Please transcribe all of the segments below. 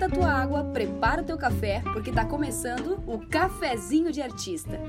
esquenta a tua água, prepara o teu café, porque tá começando o Cafezinho de Artista.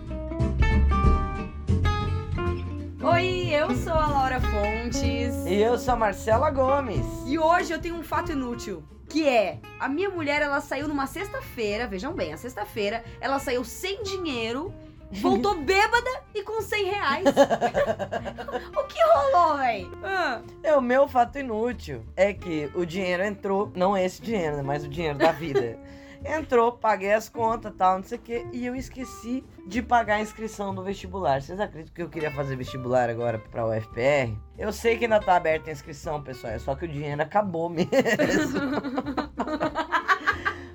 Oi, eu sou a Laura Fontes. E eu sou a Marcela Gomes. E hoje eu tenho um fato inútil. Que é, a minha mulher, ela saiu numa sexta-feira, vejam bem, a sexta-feira, ela saiu sem dinheiro, voltou bêbada e com 100 reais. o que rolou, véi? Ah, É, o meu fato inútil é que o dinheiro entrou, não esse dinheiro, né, mas o dinheiro da vida. entrou, paguei as contas, tal, não sei o que, e eu esqueci de pagar a inscrição do vestibular. Vocês acreditam que eu queria fazer vestibular agora pra UFPR? Eu sei que ainda tá aberta a inscrição, pessoal, é só que o dinheiro acabou mesmo.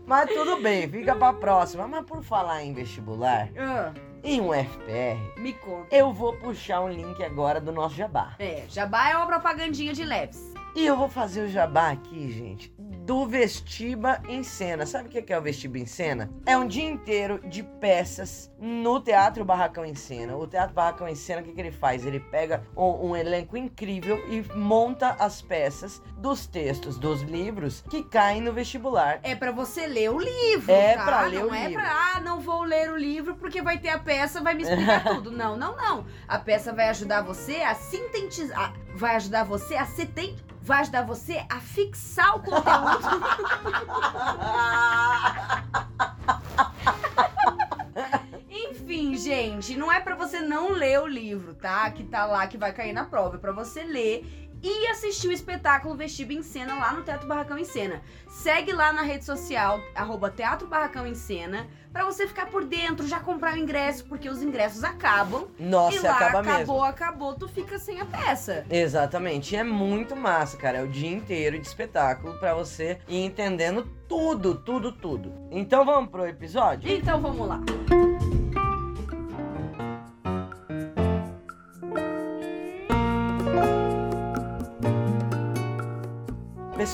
Mas tudo bem, fica pra próxima. Mas por falar em vestibular, ah, em um FPR, me conta. eu vou puxar um link agora do nosso jabá. É, jabá é uma propagandinha de leves. E eu vou fazer o jabá aqui, gente, do Vestiba em Cena. Sabe o que é o Vestiba em Cena? É um dia inteiro de peças no Teatro Barracão em Cena. O Teatro Barracão em Cena, o que, que ele faz? Ele pega um, um elenco incrível e monta as peças dos textos dos livros que caem no vestibular. É pra você ler o livro, É tá? pra ler não o é livro. pra, ah, não vou ler o livro porque vai ter a peça, vai me explicar tudo. Não, não, não. A peça vai ajudar você a sintetizar, vai ajudar você a seten... vai ajudar você a fixar o conteúdo. Enfim, gente, não é pra você não ler o livro, tá? Que tá lá, que vai cair na prova. É pra você ler e assistir o espetáculo Vestido em Cena lá no Teatro Barracão em Cena. Segue lá na rede social, arroba Teatro Barracão em Cena, pra você ficar por dentro, já comprar o ingresso, porque os ingressos acabam. e Nossa, lá acaba acabou, mesmo. acabou, tu fica sem a peça. Exatamente, e é muito massa, cara. É o dia inteiro de espetáculo pra você ir entendendo tudo, tudo, tudo. Então vamos pro episódio? Então vamos lá.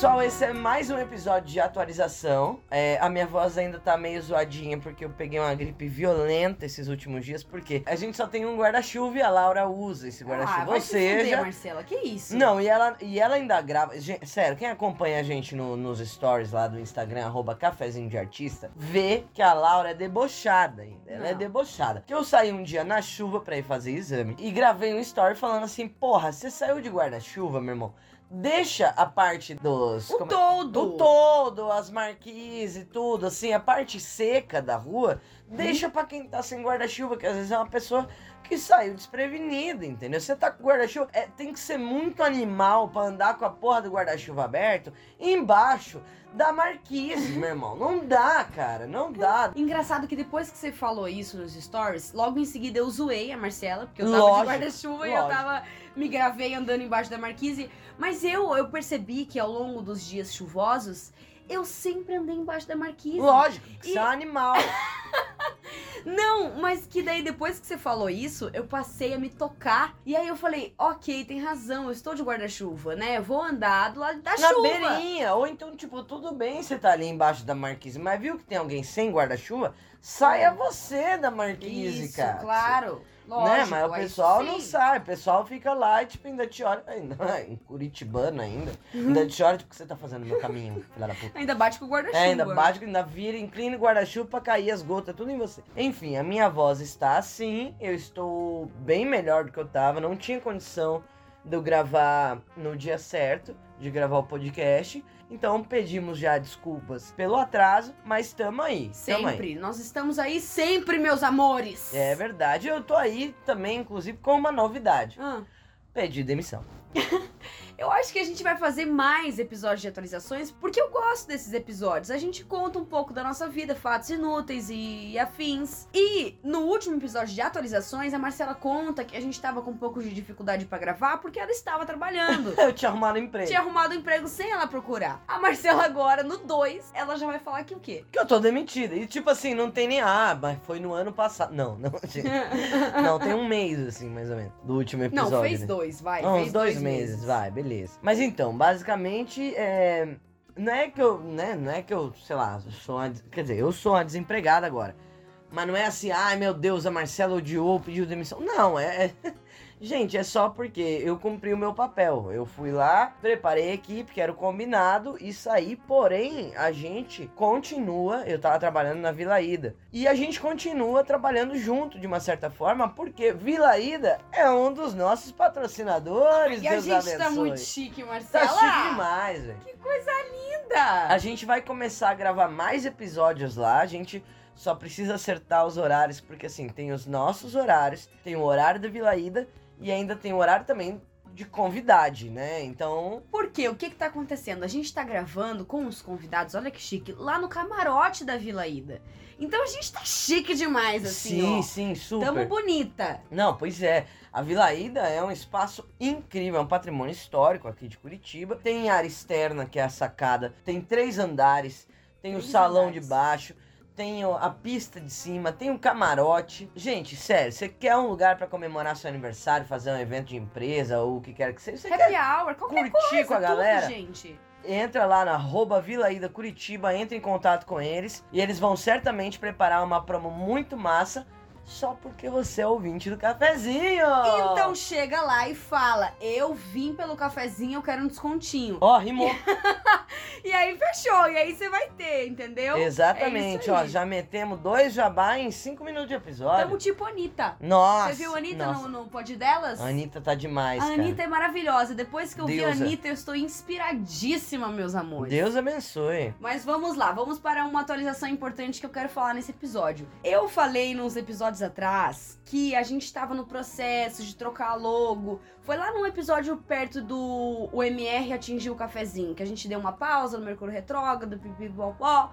Pessoal, esse é mais um episódio de atualização. É, a minha voz ainda tá meio zoadinha porque eu peguei uma gripe violenta esses últimos dias. Porque a gente só tem um guarda-chuva e a Laura usa esse Ah, guarda-chuva. vai Ou se fuder, seja, Marcela, que isso? Não, e ela, e ela ainda grava. Gente, sério, quem acompanha a gente no- nos stories lá do Instagram, arroba cafezinho de artista, vê que a Laura é debochada ainda. Ela é Não. debochada. Que eu saí um dia na chuva pra ir fazer exame e gravei um story falando assim: Porra, você saiu de guarda-chuva, meu irmão? Deixa a parte dos. O é- todo. do todo, as marquises e tudo, assim, a parte seca da rua, deixa pra quem tá sem guarda-chuva, que às vezes é uma pessoa que saiu desprevenida, entendeu? Você tá com guarda-chuva, é, tem que ser muito animal pra andar com a porra do guarda-chuva aberto embaixo da marquise, meu irmão. Não dá, cara, não dá. Engraçado que depois que você falou isso nos stories, logo em seguida eu zoei a Marcela, porque eu tava de Lógico, guarda-chuva e eu tava. Me gravei andando embaixo da marquise. Mas eu, eu percebi que ao longo dos dias chuvosos, eu sempre andei embaixo da marquise. Lógico, E- você é um animal. Não, mas que daí depois que você falou isso, eu passei a me tocar. E aí eu falei, ok, tem razão, eu estou de guarda-chuva, né? Eu vou andar do lado da Na chuva. beirinha. Ou então, tipo, tudo bem você tá ali embaixo da marquise, mas viu que tem alguém sem guarda-chuva? Saia você da marquise, Isso, cara. claro. Lógico, né? Mas o pessoal não sai, o pessoal fica lá e tipo, ainda te olha. Ainda, em Curitibano ainda. Ainda te olha, tipo, o que você tá fazendo no meu caminho, filha da puta. Ainda bate com o guarda-chuva. É, ainda bate, ainda vira, inclina o guarda-chuva pra cair as gotas, tudo em você. Enfim, a minha voz está assim, eu estou bem melhor do que eu tava, não tinha condição de eu gravar no dia certo, de gravar o podcast. Então pedimos já desculpas pelo atraso, mas tamo aí. Tamo aí. Sempre. Nós estamos aí sempre, meus amores. É verdade, eu tô aí também, inclusive, com uma novidade. Ah, Pedi demissão. eu acho que a gente vai fazer mais episódios de atualizações, porque eu gosto desses episódios. A gente conta um pouco da nossa vida, fatos inúteis e afins. E no último episódio de atualizações, a Marcela conta que a gente tava com um pouco de dificuldade pra gravar porque ela estava trabalhando. Eu tinha arrumado um emprego. Tinha arrumado um emprego sem ela procurar. A Marcela agora, no 2, ela já vai falar que o quê? Que eu tô demitida. E tipo assim, não tem nem. Ah, mas foi no ano passado. Não, não, gente. Não, tem um mês, assim, mais ou menos. Do último episódio. Não, fez né? dois, vai. Ah, fez uns dois, meses, vai, beleza. Mas então, basicamente, é. Não é que eu, né, não é que eu, sei lá, sou uma, quer dizer, eu sou uma desempregada agora. Mas não é assim, ai meu Deus, a Marcela odiou, pediu demissão. Não, é, é- Gente, é só porque eu cumpri o meu papel. Eu fui lá, preparei a equipe, que era o combinado, e saí. Porém, a gente continua. Eu tava trabalhando na Vila Ida. E a gente continua trabalhando junto, de uma certa forma, porque Vila Ida é um dos nossos patrocinadores. E a Deus gente abençoe. tá muito chique, Tá Marcela. chique demais, velho. Que coisa linda. A gente vai começar a gravar mais episódios lá. A gente só precisa acertar os horários, porque assim, tem os nossos horários, tem o horário da Vila Ida e ainda tem o horário também de convidade, né? Então, Por quê? O que que tá acontecendo? A gente tá gravando com os convidados, olha que chique, lá no camarote da Vila Ida. Então a gente tá chique demais, assim, sim, ó. sim, super. Tamo bonita. Não, pois é. A Vila Ida é um espaço incrível, é um patrimônio histórico aqui de Curitiba. Tem área externa, que é a sacada, tem três andares, tem o Três salão andares. de baixo, tem a pista de cima, tem um camarote. Gente, sério, você quer um lugar pra comemorar seu aniversário, fazer um evento de empresa ou o que quer que seja, você Happy quer hour, qualquer curtir coisa, com a tudo, galera? gente. entra lá na arroba Vila Ida Curitiba, entra em contato com eles e eles vão certamente preparar uma promo muito massa só porque você é ouvinte do cafezinho. Então chega lá e fala: Eu vim pelo cafezinho, eu quero um descontinho. Ó, rimou. E aí fechou, e aí você vai ter, entendeu? Exatamente, É ó, já metemos dois jabá em cinco minutos de episódio. Tamo tipo Anitta. Nossa. Você viu a Anitta nossa. no, no pod delas? A Anitta tá demais, A cara. Anitta é maravilhosa. Depois que eu vi a Deusa. Anitta, eu estou inspiradíssima, meus amores. Deus abençoe. Mas vamos lá, vamos para uma atualização importante que eu quero falar nesse episódio. Eu falei nos episódios atrás que a gente estava no processo de trocar a logo. Foi lá num episódio perto do o MR atingir o cafezinho, que a gente deu uma pausa no Mercúrio Retrógrado, pipipopó.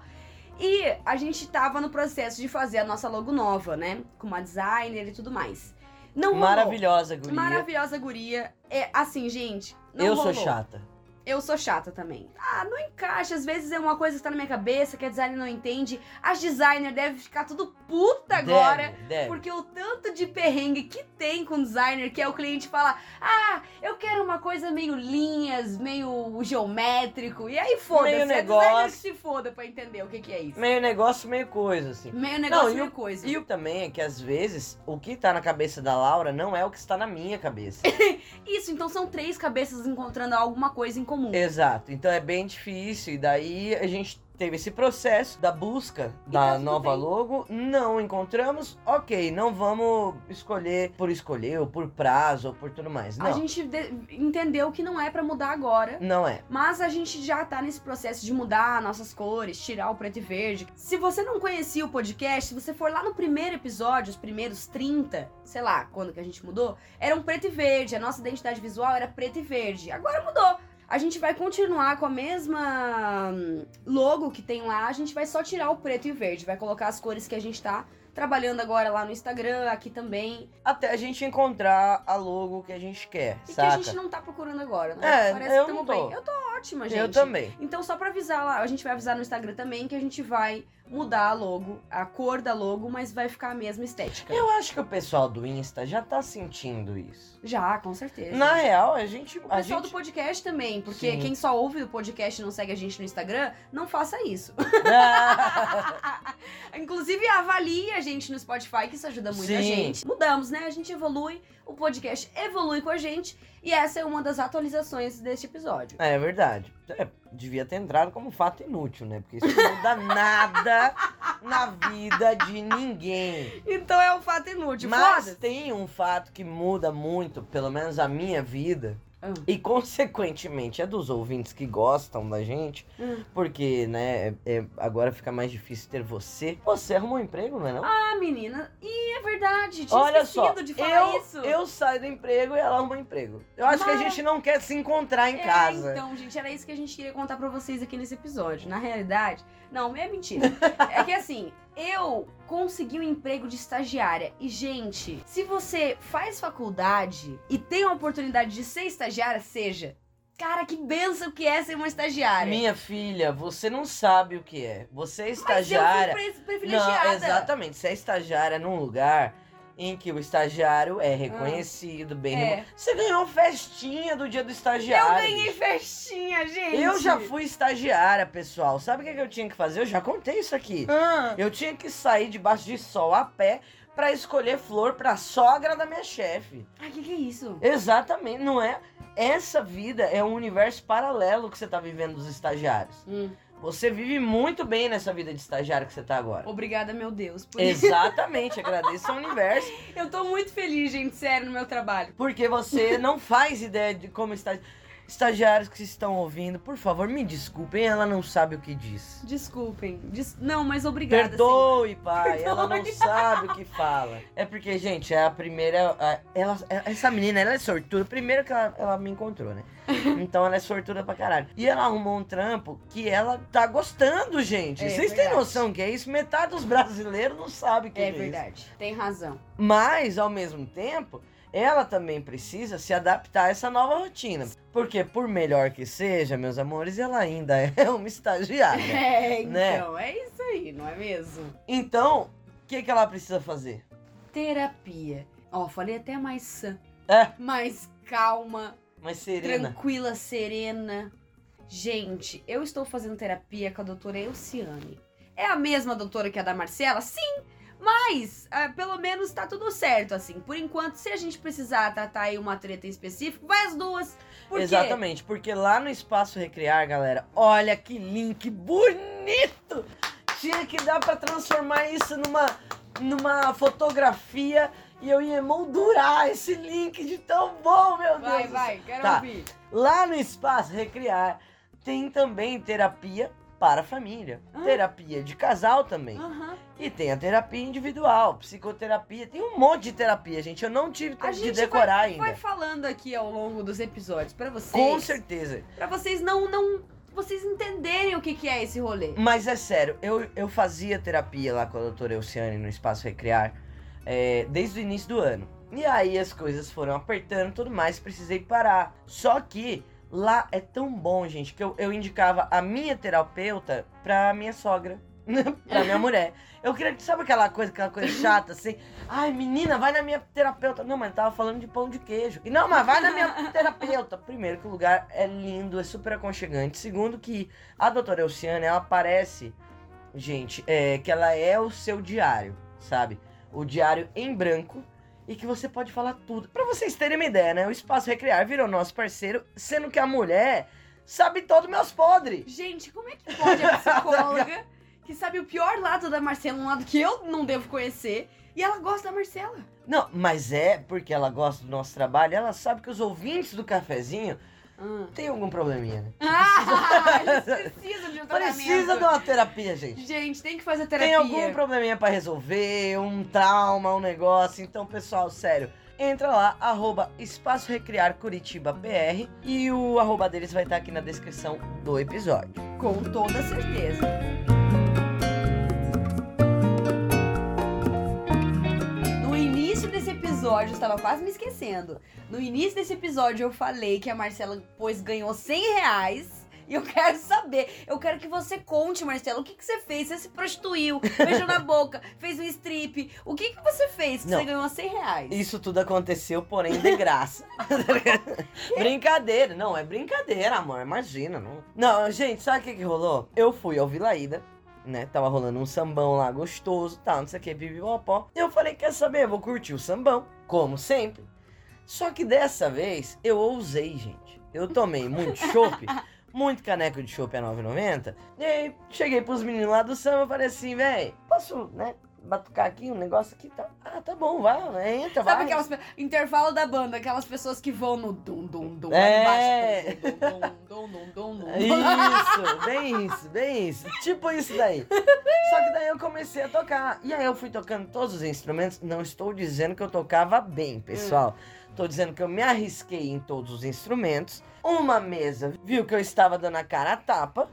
E a gente tava no processo de fazer a nossa logo nova, né? Com uma designer e tudo mais. Não rolou. Maravilhosa, guria. Maravilhosa guria. É assim, gente. Não Eu rolou. sou chata. Eu sou chata também. Ah, não encaixa. Às vezes é uma coisa que tá na minha cabeça que a designer não entende. As designers devem ficar tudo puta agora. Deve, deve. Porque o tanto de perrengue que tem com designer, que é o cliente fala: Ah, eu quero uma coisa meio linhas, meio geométrico. E aí foda-se. Meio É designer negócio. que se foda pra entender o que, que é isso. Meio negócio, meio coisa, assim. Meio negócio, Não, meio o- coisa. E o também é que às vezes o que tá na cabeça da Laura não é o que está na minha cabeça. Isso, então são três cabeças encontrando alguma coisa em comum. Exato. Então é bem difícil. E daí a gente teve esse processo da busca da tá nova bem. logo. Não encontramos. Ok, não vamos escolher por escolher, ou por prazo, ou por tudo mais. Não. A gente de- entendeu que não é pra mudar agora. Não é. Mas a gente já tá nesse processo de mudar nossas cores, tirar o preto e verde. Se você não conhecia o podcast, se você for lá no primeiro episódio, os primeiros 30, sei lá, quando que a gente mudou, era um preto e verde. A nossa identidade visual era preto e verde. Agora mudou. A gente vai continuar com a mesma hum, logo que tem lá, a gente vai só tirar o preto e o verde, vai colocar as cores que a gente tá trabalhando agora lá no Instagram, aqui também. Até a gente encontrar a logo que a gente quer, E que saca? a gente não tá procurando agora, né? É, Parece eu que não tô. bem. Eu tô ótima, gente. Eu também. Então, só pra avisar lá, a gente vai avisar no Instagram também que a gente vai mudar a logo, a cor da logo, mas vai ficar a mesma estética. Eu acho que o pessoal do Insta já tá sentindo isso. Já, com certeza. Na real, a gente. O a pessoal gente... do podcast também, porque Sim. quem só ouve o podcast e não segue a gente no Instagram, não faça isso. Inclusive, avalie a gente no Spotify, que isso ajuda muito a Sim. gente. Mudamos, né? A gente evolui, o podcast evolui com a gente, e essa é uma das atualizações deste episódio. É verdade. É, devia ter entrado como fato inútil, né? Porque isso não muda nada na vida de ninguém. Então é um fato inútil, Mas tem um fato que muda muito, pelo menos a minha vida, Hum. e consequentemente é dos ouvintes que gostam da gente, Hum. porque, né, é- é- agora fica mais difícil ter você. Você arrumou um emprego, não é não? Ah, menina, e é verdade, tinha Olha só, de falar eu, isso. eu saio do emprego e ela arruma um emprego. Eu acho que a Mas- gente não quer se encontrar em É, casa. então, gente, era isso que a gente queria contar pra vocês aqui nesse episódio. Na realidade, não, é mentira. é que assim, eu consegui um emprego de estagiária. E, gente, se você faz faculdade e tem a oportunidade de ser estagiária, seja. Cara, que benção que é ser uma estagiária. Minha filha, você não sabe o que é. Você é Mas estagiária. eu fui privilegiada. Não, exatamente. Você é estagiária num lugar em que o estagiário é reconhecido, bem É. remunerado. Você ganhou festinha do dia do Eu estagiário. ganhei festinha, gente. Eu já fui estagiária, pessoal. Sabe o que que eu tinha que fazer? Eu já contei isso aqui. Ah, Eu tinha que sair debaixo de sol a pé pra escolher flor pra sogra da minha chefe. O que, que é isso? Exatamente, não é? Essa vida é um universo paralelo que você tá vivendo dos estagiários. Hum, Você vive muito bem nessa vida de estagiário que você tá agora. obrigada, meu Deus. Por. Exatamente, agradeço ao universo. Eu tô muito feliz, gente, sério, no meu trabalho. Porque você não faz ideia de como está. Estagiários que estão ouvindo, por favor, me desculpem, ela não sabe o que diz. Desculpem. Des- Não, mas obrigada. Perdoe, pai, ela não Perdoe. sabe o que fala. É porque, gente, é a primeira. a- Ela, essa menina, ela é sortuda. Primeiro que ela, ela me encontrou, né? Então ela é sortuda pra caralho. E ela arrumou um trampo que ela tá gostando, gente. É Vocês têm verdade. noção que é isso? Metade dos brasileiros não sabe que É isso. verdade. Tem razão. Mas, ao mesmo tempo, ela também precisa se adaptar a essa nova rotina. Porque, por melhor que seja, meus amores, ela ainda é uma estagiária. É, Né? então, é isso aí, não é mesmo? Então, o que, que ela precisa fazer? Terapia. Ó, falei até mais sã. É, Mais calma, mas serena. tranquila, serena. Gente, eu estou fazendo terapia com a doutora Elciane. É a mesma doutora que a da Marcela? Sim! Mas, ah, pelo menos tá tudo certo, assim. Por enquanto, se a gente precisar tratar aí uma treta em específico, vai as duas. Por quê? Exatamente, porque lá no Espaço Recriar, galera, olha que link bonito! Tinha que dar pra transformar isso numa, numa fotografia e eu ia moldurar esse link de tão bom, meu Deus! Vai, vai, quero Tá. ouvir. Lá no Espaço Recriar tem também terapia para a família. Ah. Terapia de casal também. Aham. E tem a terapia individual, psicoterapia. Tem um monte de terapia, gente. Eu não tive A tempo de gente decorar ainda. Vai falando aqui ao longo dos episódios pra vocês. Com certeza. Pra vocês não, não. Vocês entenderem o que, que é esse rolê. Mas é sério, eu, eu fazia terapia lá com a doutora Elciane no Espaço Recriar é, desde o início do ano. E aí as coisas foram apertando e tudo mais, precisei parar. Só que lá é tão bom, gente, que eu, eu indicava a minha terapeuta pra minha sogra. pra minha mulher. Eu queria que, sabe aquela coisa, aquela coisa chata assim? Ai, menina, vai na minha terapeuta. Não, mas tava falando de pão de queijo. E não, mas vai na minha terapeuta. Primeiro, que o lugar é lindo, é super aconchegante. Segundo, que a doutora Elciane, ela parece, gente, é, que ela é o seu diário, sabe? O diário em branco e que você pode falar tudo. Pra vocês terem uma ideia, né? O Espaço Recriar virou nosso parceiro, sendo que a mulher sabe todos meus podres. Gente, como é que pode a psicóloga que sabe o pior lado da Marcela, um lado que eu não devo conhecer, e ela gosta da Marcela? Não, mas é porque ela gosta do nosso trabalho, ela sabe que os ouvintes do cafezinho Ah, têm algum probleminha, né? Ah, eles precisam de um tratamento. Precisa de uma terapia, gente. Gente, tem que fazer Tem terapia. algum probleminha pra resolver, um trauma, um negócio. Então, pessoal, sério, entra lá, arroba Espaço Recriar Curitiba PR e o arroba deles vai estar aqui na descrição do episódio. Com toda certeza. Episódio, eu estava quase me esquecendo. No início desse episódio, eu falei que a Marcela, pois, ganhou 100 reais. E eu quero saber, eu quero que você conte, Marcela, o que, que você fez? Você se prostituiu, beijou na boca, fez um strip. O que, que você fez que Não. você ganhou 100 reais? Isso tudo aconteceu, porém, de graça. brincadeira. Não, é brincadeira, amor. Imagina. Não, não gente, sabe o que, que rolou? Eu fui ao Vilaída, né? Tava rolando um sambão lá gostoso, tal, não sei o que, pipipopó. Eu falei, quer saber? Vou curtir o sambão, como sempre. Só que dessa vez, eu ousei, gente. Eu tomei muito chopp, muito caneco de chopp a 9,90. E aí, cheguei pros meninos lá do samba e falei assim, véi, posso, né? Batucar aqui um negócio aqui, tá? Ah, tá bom, vai, entra, vai. Sabe aquelas intervalo da banda, aquelas pessoas que vão no dum dum dum É. lá de baixo. Dum dum dum dum dum. Isso, bem isso, bem isso. Tipo isso daí. Só que daí eu comecei a tocar. E aí eu fui tocando todos os instrumentos. Não estou dizendo que eu tocava bem, pessoal. Estou dizendo que eu me arrisquei em todos os instrumentos. Uma mesa viu que eu estava dando a cara a tapa.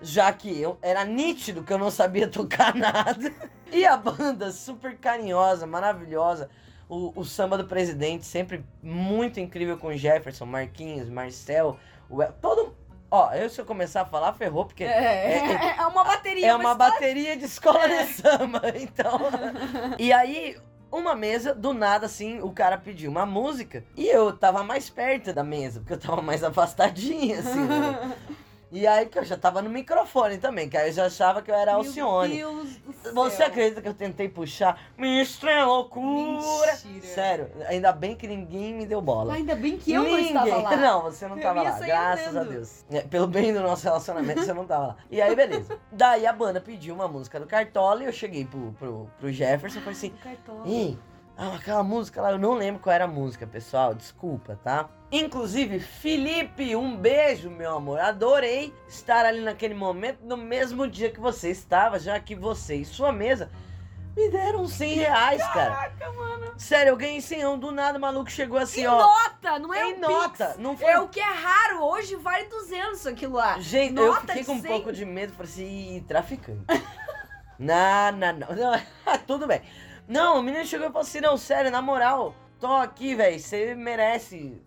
Já que eu era nítido que eu não sabia tocar nada. E a banda super carinhosa, maravilhosa. O, o samba do presidente, sempre muito incrível com Jefferson, Marquinhos, Marcel, o todo. Ó, eu se eu começar a falar, ferrou, porque É, é, é uma bateria. é uma bateria de escola de samba, então. e aí, uma mesa, do nada, assim, o cara pediu uma música e eu tava mais perto da mesa, porque eu tava mais afastadinha, assim. né? E aí que eu já tava no microfone também, que aí eu já achava que eu era Alcione. Meu Deus do céu. Você acredita que eu tentei puxar Mistra Loucura? Mentira. Sério, ainda bem que ninguém me deu bola. Ainda bem que eu Ninguém. não estava lá. Não, você não Eu tava lá, graças andando. a Deus. É, Pelo bem do nosso relacionamento, você não tava lá. E aí, beleza. Daí a banda pediu uma música do Cartola e eu cheguei pro, pro, pro Jefferson e falei assim: Cartola. Ei, ah, aquela música lá, eu não lembro qual era a música, pessoal, desculpa, tá? Inclusive, Felipe, um beijo, meu amor. Adorei estar ali naquele momento, no mesmo dia que você estava, já que você e sua mesa me deram 100 reais, cara. Caraca, mano. Sério, eu ganhei 100, do nada o maluco chegou assim, Em ó. nota, não é em um nota, Pix. não foi É o que é raro. Hoje vale 200 aquilo lá. Gente, eu Nota fiquei de com um 100. pouco de medo, falei assim, "Ih, traficante. não, não, não, não. Tudo bem. Não, o menino chegou e falou assim, não, sério, na moral, tô aqui, velho, você merece.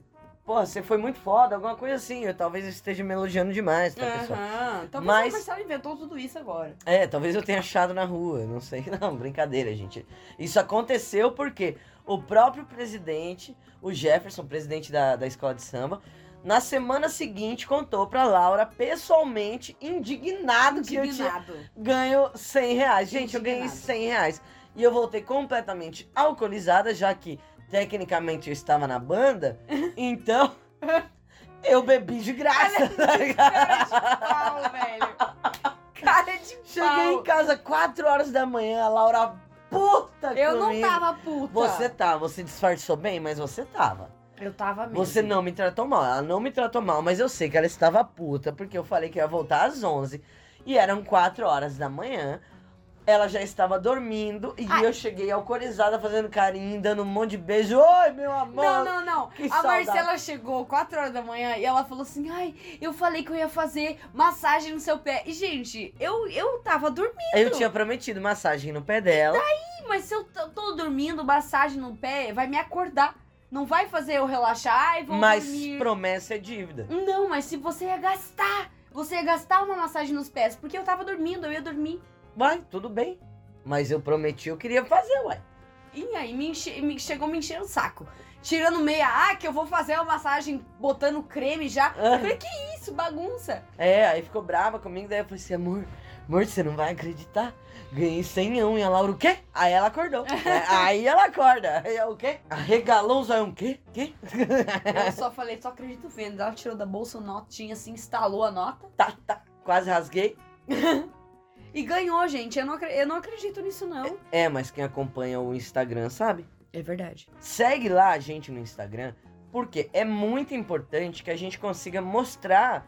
Porra, você foi muito foda, alguma coisa assim. Eu talvez eu esteja me elogiando demais, tá, pessoal? Aham. Talvez Mas- o Marcelo inventou tudo isso agora. É, talvez eu tenha achado na rua, não sei. Não, brincadeira, gente. Isso aconteceu porque o próprio presidente, o Jefferson, presidente da, da escola de samba, na semana seguinte contou pra Laura pessoalmente, indignado, que eu tinha Indignado. ganho 100 reais. Gente, eu ganhei Indignado. 100 reais. E eu voltei completamente alcoolizada, já que tecnicamente eu estava na banda. Então, eu bebi de graça. tá ligado? Cara de pau, velho. Cara de Cheguei em casa 4 horas da manhã, a Laura puta Eu não comigo. tava puta. Você tá, você disfarçou bem, mas você tava. Eu tava mesmo. Você não me tratou mal, ela não me tratou mal, mas eu sei que ela estava puta, porque eu falei que ia voltar às 11 e eram 4 horas da manhã. Ela já estava dormindo e Ai. eu cheguei alcoolizada fazendo carinho, dando um monte de beijo. Oi, meu amor! Não, não, não. Que a saudade. Marcela chegou 4 horas da manhã e ela falou assim: Ai, eu falei que eu ia fazer massagem no seu pé. E, gente, eu, eu tava dormindo. Eu tinha prometido massagem no pé dela. Ih, Mas se eu tô dormindo, massagem no pé, vai me acordar. Não vai fazer eu relaxar e vou mas dormir. promessa é dívida. Não, mas se você ia gastar, você ia gastar uma massagem nos pés, porque eu tava dormindo, eu ia dormir. Vai, tudo bem. Mas eu prometi, eu queria fazer, ué. E aí me, enche- me- chegou me enchendo o saco. Tirando meia, ah, que eu vou fazer uma massagem botando creme já. Eu falei, que isso, bagunça. É, aí ficou brava comigo, daí eu falei assim, amor, amor, você não vai acreditar. Ganhei 100 e a Laura, o quê? Aí ela acordou. É, aí ela acorda. Aí o quê? Arregalou os olhos, o quê? Quê? Eu só falei, só acredito vendo. Ela tirou da bolsa a notinha assim, instalou a nota Tá, tá. Quase rasguei. e ganhou, gente. Eu não, eu não acredito nisso, não. É, mas quem acompanha o Instagram sabe. É verdade. Segue lá a gente no Instagram, porque é muito importante que a gente consiga mostrar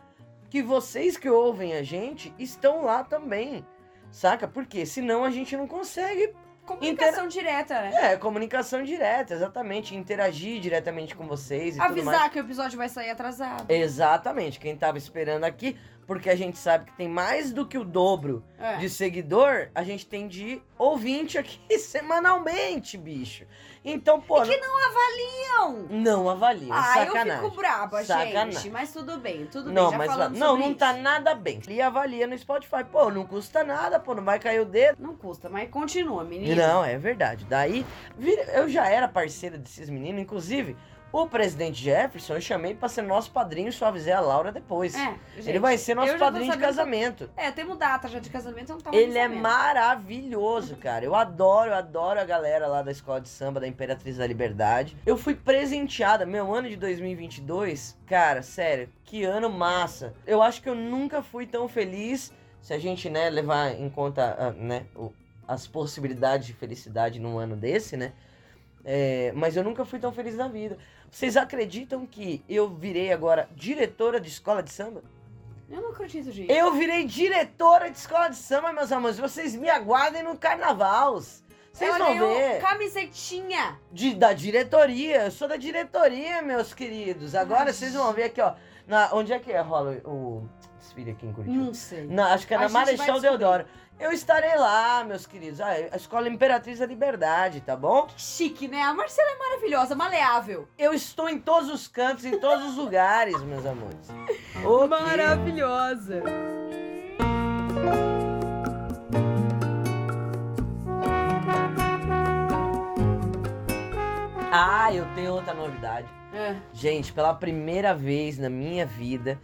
que vocês que ouvem a gente estão lá também. Saca? Porque senão a gente não consegue Comunicação direta, né? É, comunicação direta, exatamente. Interagir diretamente com vocês e. Avisar que o episódio vai sair atrasado. Exatamente. Quem tava esperando aqui, porque a gente sabe que tem mais do que o dobro É. de seguidor, a gente tem de ouvinte aqui semanalmente, bicho. Então, pô, que não avaliam! não avalia. Ah, sacanagem. eu fico braba, Sacanagem. gente. Mas tudo bem, tudo Não, bem. Já mas não, não tá nada bem. E avalia no Spotify. Pô, não custa nada, pô, não vai cair o dedo. Não custa, mas continua, menino. Não, é verdade. Daí, eu já era parceira desses meninos, inclusive, o presidente Jefferson eu chamei pra ser nosso padrinho só avisei a Laura depois. É, gente, Ele vai ser nosso padrinho de casamento. É, temos data já de casamento, eu não tava Ele é maravilhoso, cara. Eu adoro, eu adoro a galera lá da escola de samba da Imperatriz da Liberdade. Eu fui presenteada, meu ano de 2022, cara, sério, que ano massa. Eu acho que eu nunca fui tão feliz, se a gente, né, levar em conta, ah, né, as possibilidades de felicidade num ano desse, né? É, mas eu nunca fui tão feliz na vida. Vocês acreditam que eu virei agora diretora de escola de samba? Eu não acredito, gente. Eu virei diretora de escola de samba, meus amores. Vocês me aguardem no carnaval. Vocês vão ver. camisetinha. De, da diretoria. Eu sou da diretoria, meus queridos. Agora Ai, vocês vão ver aqui, ó. Na, onde é que é, rola o desfile aqui em Curitiba? Não sei. Na- acho que é A na Marechal. Deodoro. Eu estarei lá, meus queridos. Ah, a Escola Imperatriz da Liberdade, tá bom? Chique, né? A Marcela é maravilhosa, maleável. Eu estou em todos os cantos, em todos os lugares, meus amores. Maravilhosa. Ah, eu tenho outra novidade. É. Gente, pela primeira vez na minha vida,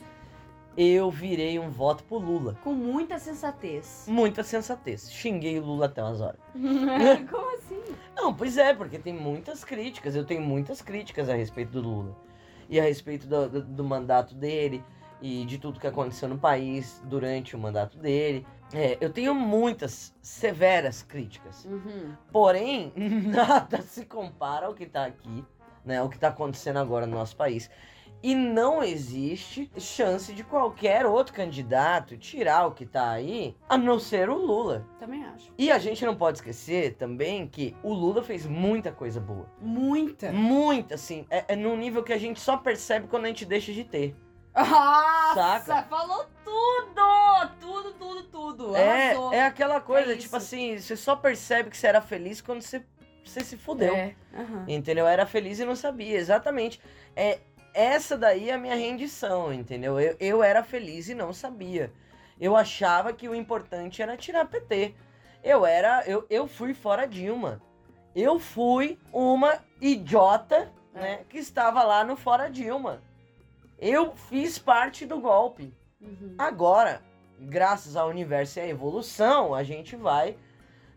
eu virei um voto pro Lula. Com muita sensatez. Muita sensatez. Xinguei o Lula até umas horas. Como assim? Não, pois é, porque tem muitas críticas. Eu tenho muitas críticas a respeito do Lula. E a respeito do, do, do mandato dele e de tudo que aconteceu no país durante o mandato dele. É, eu tenho muitas severas críticas. Uhum. Porém, nada se compara ao que tá aqui, né? O que tá acontecendo agora no nosso país. E não existe chance de qualquer outro candidato tirar o que tá aí, a não ser o Lula. Também acho. E a gente não pode esquecer também que o Lula fez muita coisa boa. Muita. Muita, assim. É, é num nível que a gente só percebe quando a gente deixa de ter. Nossa, Saca? falou tudo! Tudo, tudo, tudo. Arrasou. É, é aquela coisa, É tipo isso. assim, você só percebe que você era feliz quando você, você se fudeu. É. aham. Entendeu? Eu era feliz e não sabia, exatamente. É essa daí é a minha rendição, entendeu? Eu, eu era feliz e não sabia. Eu achava que o importante era tirar PT. Eu era, eu, eu fui fora Dilma. Eu fui uma idiota, né, que estava lá no fora Dilma. Eu fiz parte do golpe. Uhum. Agora, graças ao universo e à evolução, a gente vai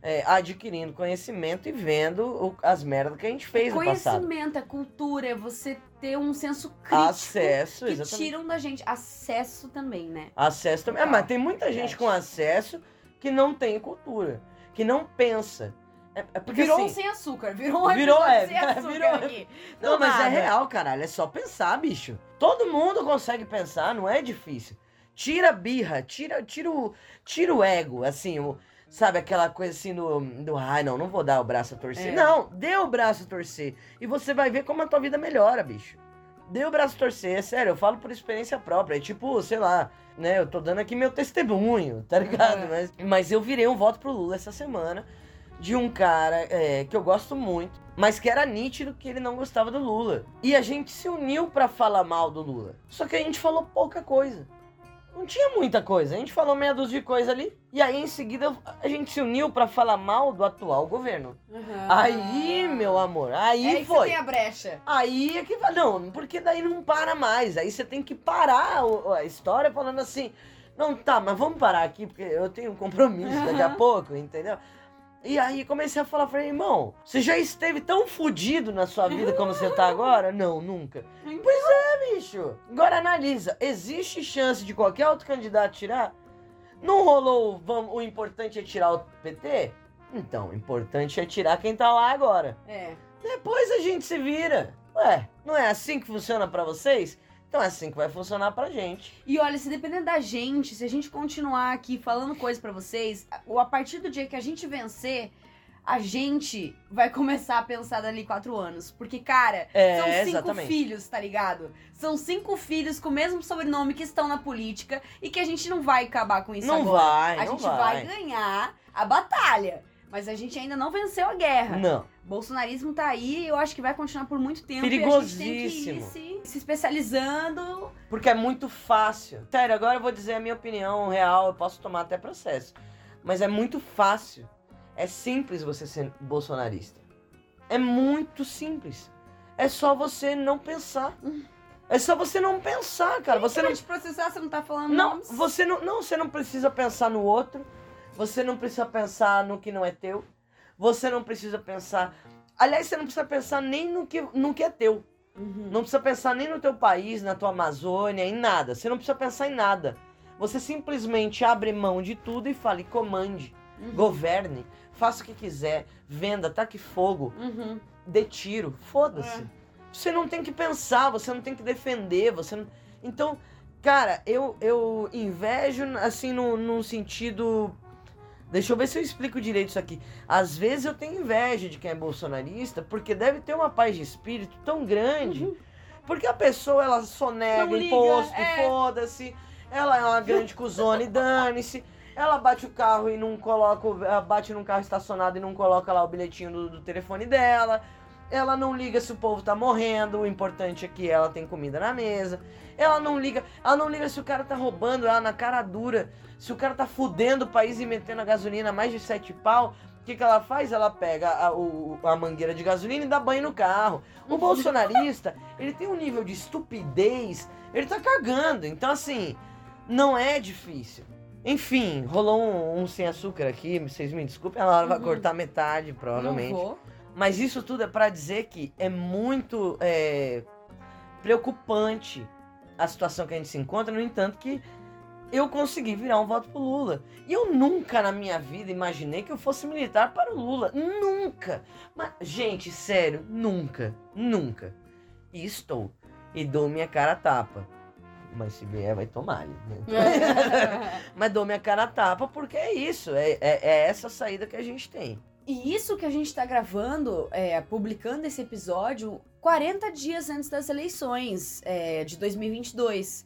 é, adquirindo conhecimento e vendo o- as merdas que a gente fez no passado. Conhecimento, é cultura, é você ter um senso crítico Acesso, que exatamente. tiram da gente. Acesso também, né? Acesso também. É, mas tem muita gente com acesso que não tem cultura, que não pensa. É, é porque Virou um assim, sem açúcar, virou um Virou, é, sem açúcar virou- aqui. Não, Do mas é real, caralho. É só pensar, bicho. Todo mundo consegue pensar, não é difícil. Tira a birra, tira, tira, o, tira o ego, assim, o, sabe aquela coisa assim do, do ai, não, não vou dar o braço a torcer. É. Não, dê o braço a torcer. E você vai ver como a tua vida melhora, bicho. Dê o braço a torcer, é sério, eu falo por experiência própria. É tipo, sei lá, né, eu tô dando aqui meu testemunho, tá ligado? Uhum. Mas, mas eu virei um voto pro Lula essa semana de um cara é, que eu gosto muito, mas que era nítido que ele não gostava do Lula. E a gente se uniu pra falar mal do Lula. Só que a gente falou pouca coisa. Não tinha muita coisa. A gente falou meia dúzia de coisa ali. E aí, em seguida, a gente se uniu pra falar mal do atual governo. Uhum. Aí, meu amor, aí é aí foi. tem a brecha. Aí é que vai. Não, porque daí não para mais. Aí você tem que parar a história falando assim. Não, tá, mas vamos parar aqui, porque eu tenho um compromisso daqui a pouco, entendeu? E aí comecei a falar, falei, irmão, você já esteve tão fudido na sua vida como você tá agora? Não, nunca. Pois é, bicho. Agora analisa, existe chance de qualquer outro candidato tirar? Não rolou, vamos, o importante é tirar o PT? Então, o importante é tirar quem tá lá agora. É. Depois a gente se vira. Ué, não é assim que funciona pra vocês? Então é assim que vai funcionar pra gente. E olha, se depender da gente, se a gente continuar aqui falando coisas pra vocês, ou a partir do dia que a gente vencer, a gente vai começar a pensar dali quatro anos. Porque, cara, É, são cinco exatamente. filhos, tá ligado? São cinco filhos com o mesmo sobrenome que estão na política e que a gente não vai acabar com isso não agora. vai, a não gente vai. vai ganhar a batalha. Mas a gente ainda não venceu a guerra. Não. Bolsonarismo tá aí e eu acho que vai continuar por muito tempo. E a gente tem que ir Perigosíssimo. se, se especializando. Porque é muito fácil. Sério, agora eu vou dizer a minha opinião real, eu posso tomar até processo. Mas é muito fácil. É simples você ser bolsonarista. É muito simples. É só você não pensar. É só você não pensar, cara. Você não não te processar, você não tá falando Não, nomes. você não, não, você não precisa pensar no outro. Você não precisa pensar no que não é teu. Você não precisa pensar. Aliás, você não precisa pensar nem no que, no que é teu. Uhum. Não precisa pensar nem no teu país, na tua Amazônia, em nada. Você não precisa pensar em nada. Você simplesmente abre mão de tudo e fala, e comande, Uhum. governe, faça o que quiser, venda, taque fogo, Uhum. dê tiro, foda-se. É. Você não tem que pensar, você não tem que defender, você não... Então, cara, eu, eu invejo, assim, no, num sentido... Deixa eu ver se eu explico direito isso aqui. Às vezes eu tenho inveja de quem é bolsonarista, porque deve ter uma paz de espírito tão grande. Porque a pessoa, ela Uhum. Não liga, imposto é. foda-se. Ela é uma grande cuzona e dane-se. Ela bate o carro e não coloca. ela bate num carro estacionado e não coloca lá o bilhetinho do, do telefone dela. Ela não liga se o povo tá morrendo. O importante é que ela tem comida na mesa. Ela não liga. Ela não liga se o cara tá roubando ela na cara dura. Se o cara tá fudendo o país e metendo a gasolina mais de sete pau. O que, que ela faz? Ela pega a, o- a mangueira de gasolina e dá banho no carro. O bolsonarista, ele tem um nível de estupidez, ele tá cagando. Então, assim, Não é difícil. Enfim, rolou um, um sem açúcar aqui, vocês me desculpem, a Laura vai Uhum. cortar metade, provavelmente. Não vou. Mas isso tudo é pra dizer que é muito é, preocupante a situação que a gente se encontra, no entanto que eu consegui virar um voto pro Lula. E eu nunca na minha vida imaginei que eu fosse militar para o Lula. Nunca! Mas, gente, sério, nunca, nunca. E estou. E dou minha cara a tapa. Mas se vier, vai tomar. Né? Mas dou minha cara a tapa porque é isso. É, é, é essa saída que a gente tem. E isso que a gente tá gravando, é, publicando esse episódio, 40 dias antes das eleições é, de 2022.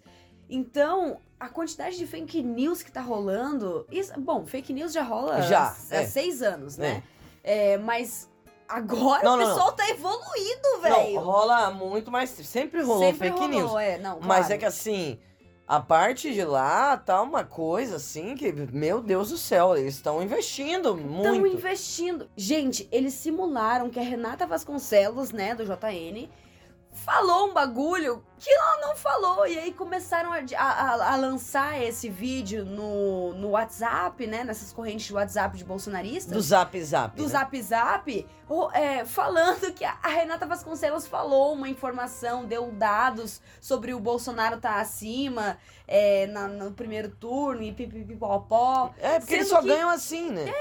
Então, a quantidade de fake news que tá rolando. Isso, bom, fake news já rola Já, há, há é. seis anos, né? É, mas agora Não, o não, pessoal tá evoluído, Não, velho. rola muito, mas sempre rolou Sempre fake rolou, news. É, não, Mas claro. é que assim, a parte de lá tá uma coisa assim que, meu Deus do céu, eles estão investindo Estão muito. investindo. Gente, eles simularam que a Renata Vasconcelos, né, do JN, falou um bagulho que ela não falou. E aí começaram a, a- a lançar esse vídeo no, no WhatsApp, né, nessas correntes de WhatsApp de bolsonaristas. Do Zap Zap. do né? Zap Zap, é, falando que a Renata Vasconcelos falou uma informação, deu dados sobre o Bolsonaro tá acima é, na- no primeiro turno e pipipipopó. É, porque eles só que- ganham assim, né?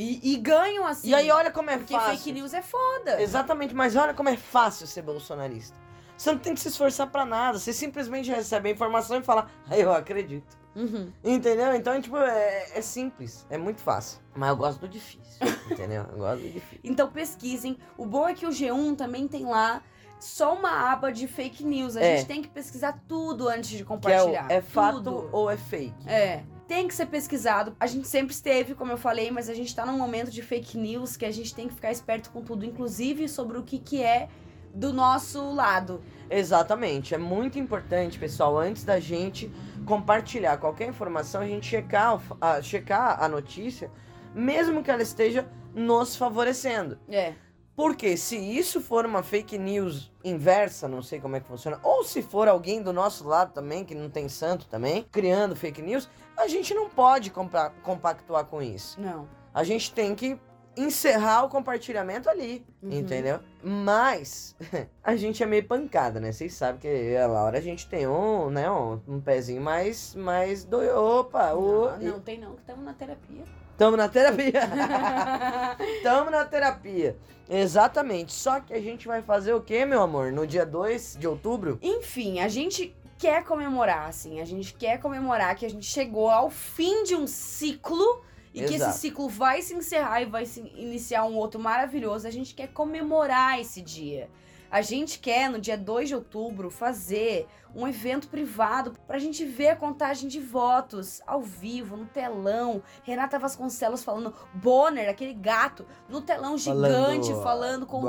E, e ganham assim. E aí olha como é Porque fácil. fake news é foda. Exatamente, mas olha como é fácil ser bolsonarista. Você não tem que se esforçar pra nada. Você simplesmente recebe a informação e fala, ah, eu acredito. Uhum. Entendeu? Então, tipo, é, é simples. É muito fácil. Mas eu gosto do difícil. entendeu? Eu gosto do difícil. Então pesquisem. O bom é que o G1 também tem lá só uma aba de fake news. A É. gente tem que pesquisar tudo antes de Que é, o- compartilhar. é fato ou é fake? É. Tem que ser pesquisado. A gente sempre esteve, como eu falei, mas a gente tá num momento de fake news que a gente tem que ficar esperto com tudo, inclusive sobre o que, que é do nosso lado. Exatamente. É muito importante, pessoal, antes da gente compartilhar qualquer informação, a gente checar, a, checar a notícia, mesmo que ela esteja nos favorecendo. É. Porque se isso for uma fake news inversa, não sei como é que funciona, ou se for alguém do nosso lado também, que não tem santo também, criando fake news, a gente não pode compa- compactuar com isso. Não. A gente tem que encerrar o compartilhamento ali, Uhum. entendeu? Mas a gente é meio pancada, né? Vocês sabem que eu e a Laura a gente tem um, né, um, um pezinho mais mais do opa, o Não, não tem não, que estamos na terapia. Tamo na terapia. Tamo na terapia. Exatamente. Só que a gente vai fazer o quê, meu amor? No dia 2 de outubro? Enfim, a gente quer comemorar, assim. A gente quer comemorar que a gente chegou ao fim de um ciclo e que Exato. esse ciclo vai se encerrar e vai se iniciar um outro maravilhoso. A gente quer comemorar esse dia. A gente quer, no dia 2 de outubro, fazer um evento privado pra gente ver a contagem de votos ao vivo, no telão. Renata Vasconcelos falando, Bonner, aquele gato, no telão gigante, falando, contando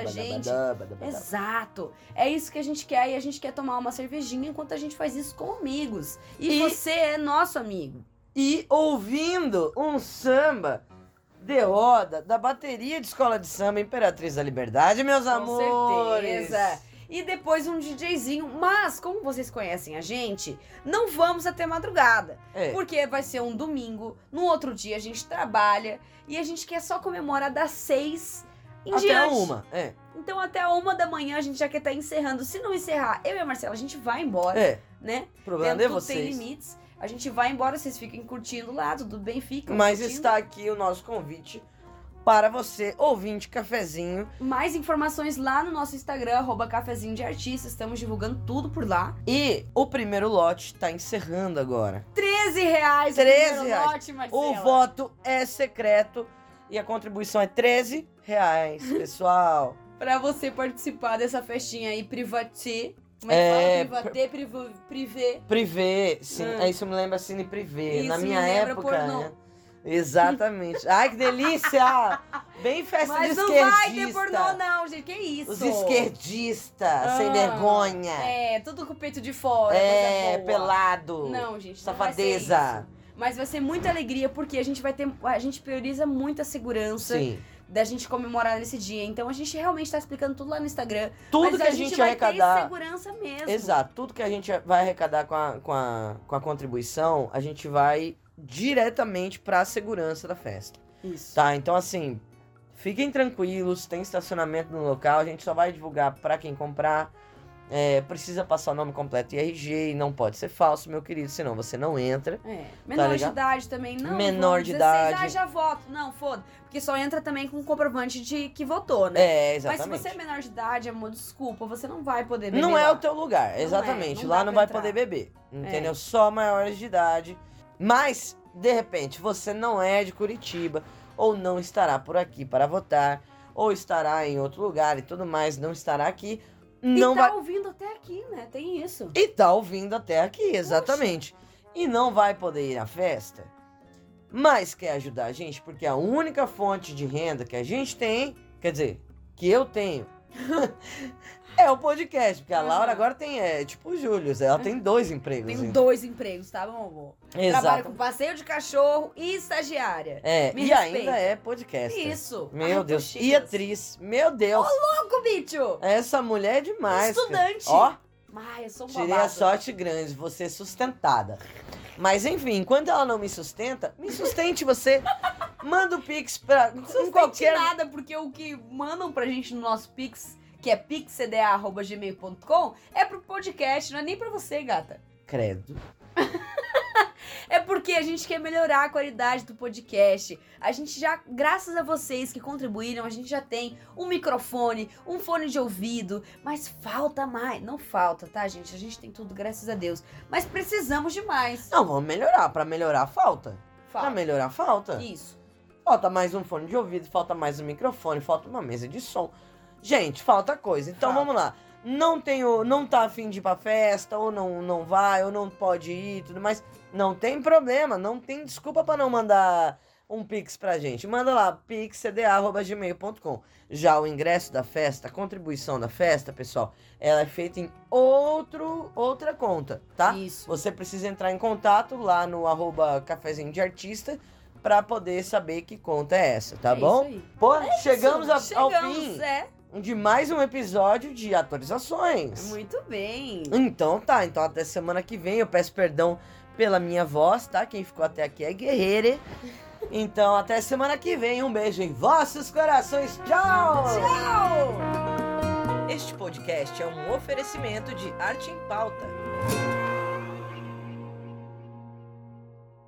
pra gente. Exato. É isso que a gente quer e a gente quer tomar uma cervejinha enquanto a gente faz isso com amigos. E, E- você é nosso amigo. E ouvindo um samba de roda da bateria de escola de samba Imperatriz da Liberdade, meus Com amores. certeza. E depois um DJzinho. Mas, como vocês conhecem a gente, não vamos até madrugada. É. Porque vai ser um domingo. No outro dia a gente trabalha. E a gente quer só comemorar das seis em Até diante. uma, é. Então até uma da manhã a gente já quer estar encerrando. Se não encerrar, eu e a Marcela, a gente vai embora, É. né? O problema é tudo tem vocês. limites. A gente vai embora, vocês fiquem curtindo lá, tudo bem, ficam. Mas curtindo. está aqui o nosso convite para você, ouvinte cafezinho. Mais informações lá no nosso Instagram, arroba cafezinho de artista. Estamos divulgando tudo por lá. E o primeiro lote está encerrando agora. 13 reais. o 13 primeiro reais. Lote, Marcela. O voto é secreto e a contribuição é 13 reais, pessoal. Pra você participar dessa festinha aí, privati. Como É, é que fala? Privatê, priv- privé. Privé, sim, Ah. isso me lembra Cine Privé. Isso Na me minha lembra época, pornô. né? Exatamente. Ai, que delícia! Bem festa Mas de não esquerdista. vai ter pornô, não, gente. Que isso? Os esquerdistas, sem Ah, vergonha. É, tudo com o peito de fora. É, pelado. Não, gente. não vai Safadeza. Mas vai ser muita alegria porque a gente vai ter. A gente prioriza muita segurança. Sim. Da gente comemorar nesse dia. Então a gente realmente tá explicando tudo lá no Instagram. Tudo que a, a gente vai arrecadar. ter segurança mesmo. Exato, tudo que a gente vai arrecadar com a, com a, com a contribuição, a gente vai diretamente para a segurança da festa. Isso. Tá? Então, assim, fiquem tranquilos, tem estacionamento no local, a gente só vai divulgar para quem comprar. É, precisa passar o nome completo e RG e não pode ser falso, meu querido, senão você não entra. É. Menor de ligado? idade também, não. Menor de 16, idade. Ah, já voto. Não, foda. Porque só entra também com comprovante de que votou, né? É, Mas se exatamente. você é menor de idade, amor, desculpa, você não vai poder beber Não é lá. o teu lugar, é, exatamente. não Lá não vai entrar. poder beber, entendeu? É. Só maiores de idade. Mas, de repente, você não é de Curitiba, ou não estará por aqui para votar, ou estará em outro lugar e tudo mais, não estará aqui, não e tá vai. ouvindo até aqui, né? Tem isso. E tá ouvindo até aqui, exatamente. E não vai poder ir à festa, mas quer ajudar a gente, porque a única fonte de renda que a gente tem, quer dizer, que eu tenho, é o podcast. Porque a Uhum. Laura agora tem, é, tipo o Júlio, ela tem dois empregos. Então. dois empregos, tá bom, amor? Trabalho Exato. com passeio de cachorro e estagiária. É, Me e respeita. ainda é podcast. Isso. Meu Ai, Deus. E atriz. Meu Deus. Louco, bicho! Essa mulher é demais. cara. Estudante. Ó, Ai, eu sou um tirei babado. a sorte grande, você sustentada. Mas enfim, enquanto ela não me sustenta, me sustente você. Manda o Pix pra Não sustente qualquer. nada, porque o que mandam pra gente no nosso Pix, que é pixcda.gmail.com, é pro podcast, não é nem pra você, gata. Credo. É porque a gente quer melhorar a qualidade do podcast. A gente já, graças a vocês que contribuíram, a gente já tem um microfone, um fone de ouvido, mas falta mais. Não falta, tá, gente? A gente tem tudo, graças a Deus. Mas precisamos de mais. Não, vamos melhorar. Pra melhorar, falta. Pra Falta. melhorar, falta. Isso. Falta mais um fone de ouvido, falta mais um microfone, falta uma mesa de som. Gente, falta coisa. Então Falta. vamos lá. Não tenho, não tá afim de ir pra festa, ou não, não vai, ou não pode ir tudo mais. Não tem problema, não tem desculpa pra não mandar um pix pra gente. Manda lá, pixcda.gmail.com. Já o ingresso da festa, a contribuição da festa, pessoal, ela é feita em outro, outra conta, tá? Isso. Você precisa entrar em contato lá no arroba cafezinho de artista pra poder saber que conta é essa, tá É bom? Pô, chegamos, a- Chegamos, ao fim é. De mais um episódio de atualizações. Muito bem. Então tá, então até semana que vem. Eu peço perdão pela minha voz, tá? Quem ficou até aqui é guerreira. Então até semana que vem. Um beijo em vossos corações. Tchau! Tchau! Este podcast é um oferecimento de Arte em Pauta.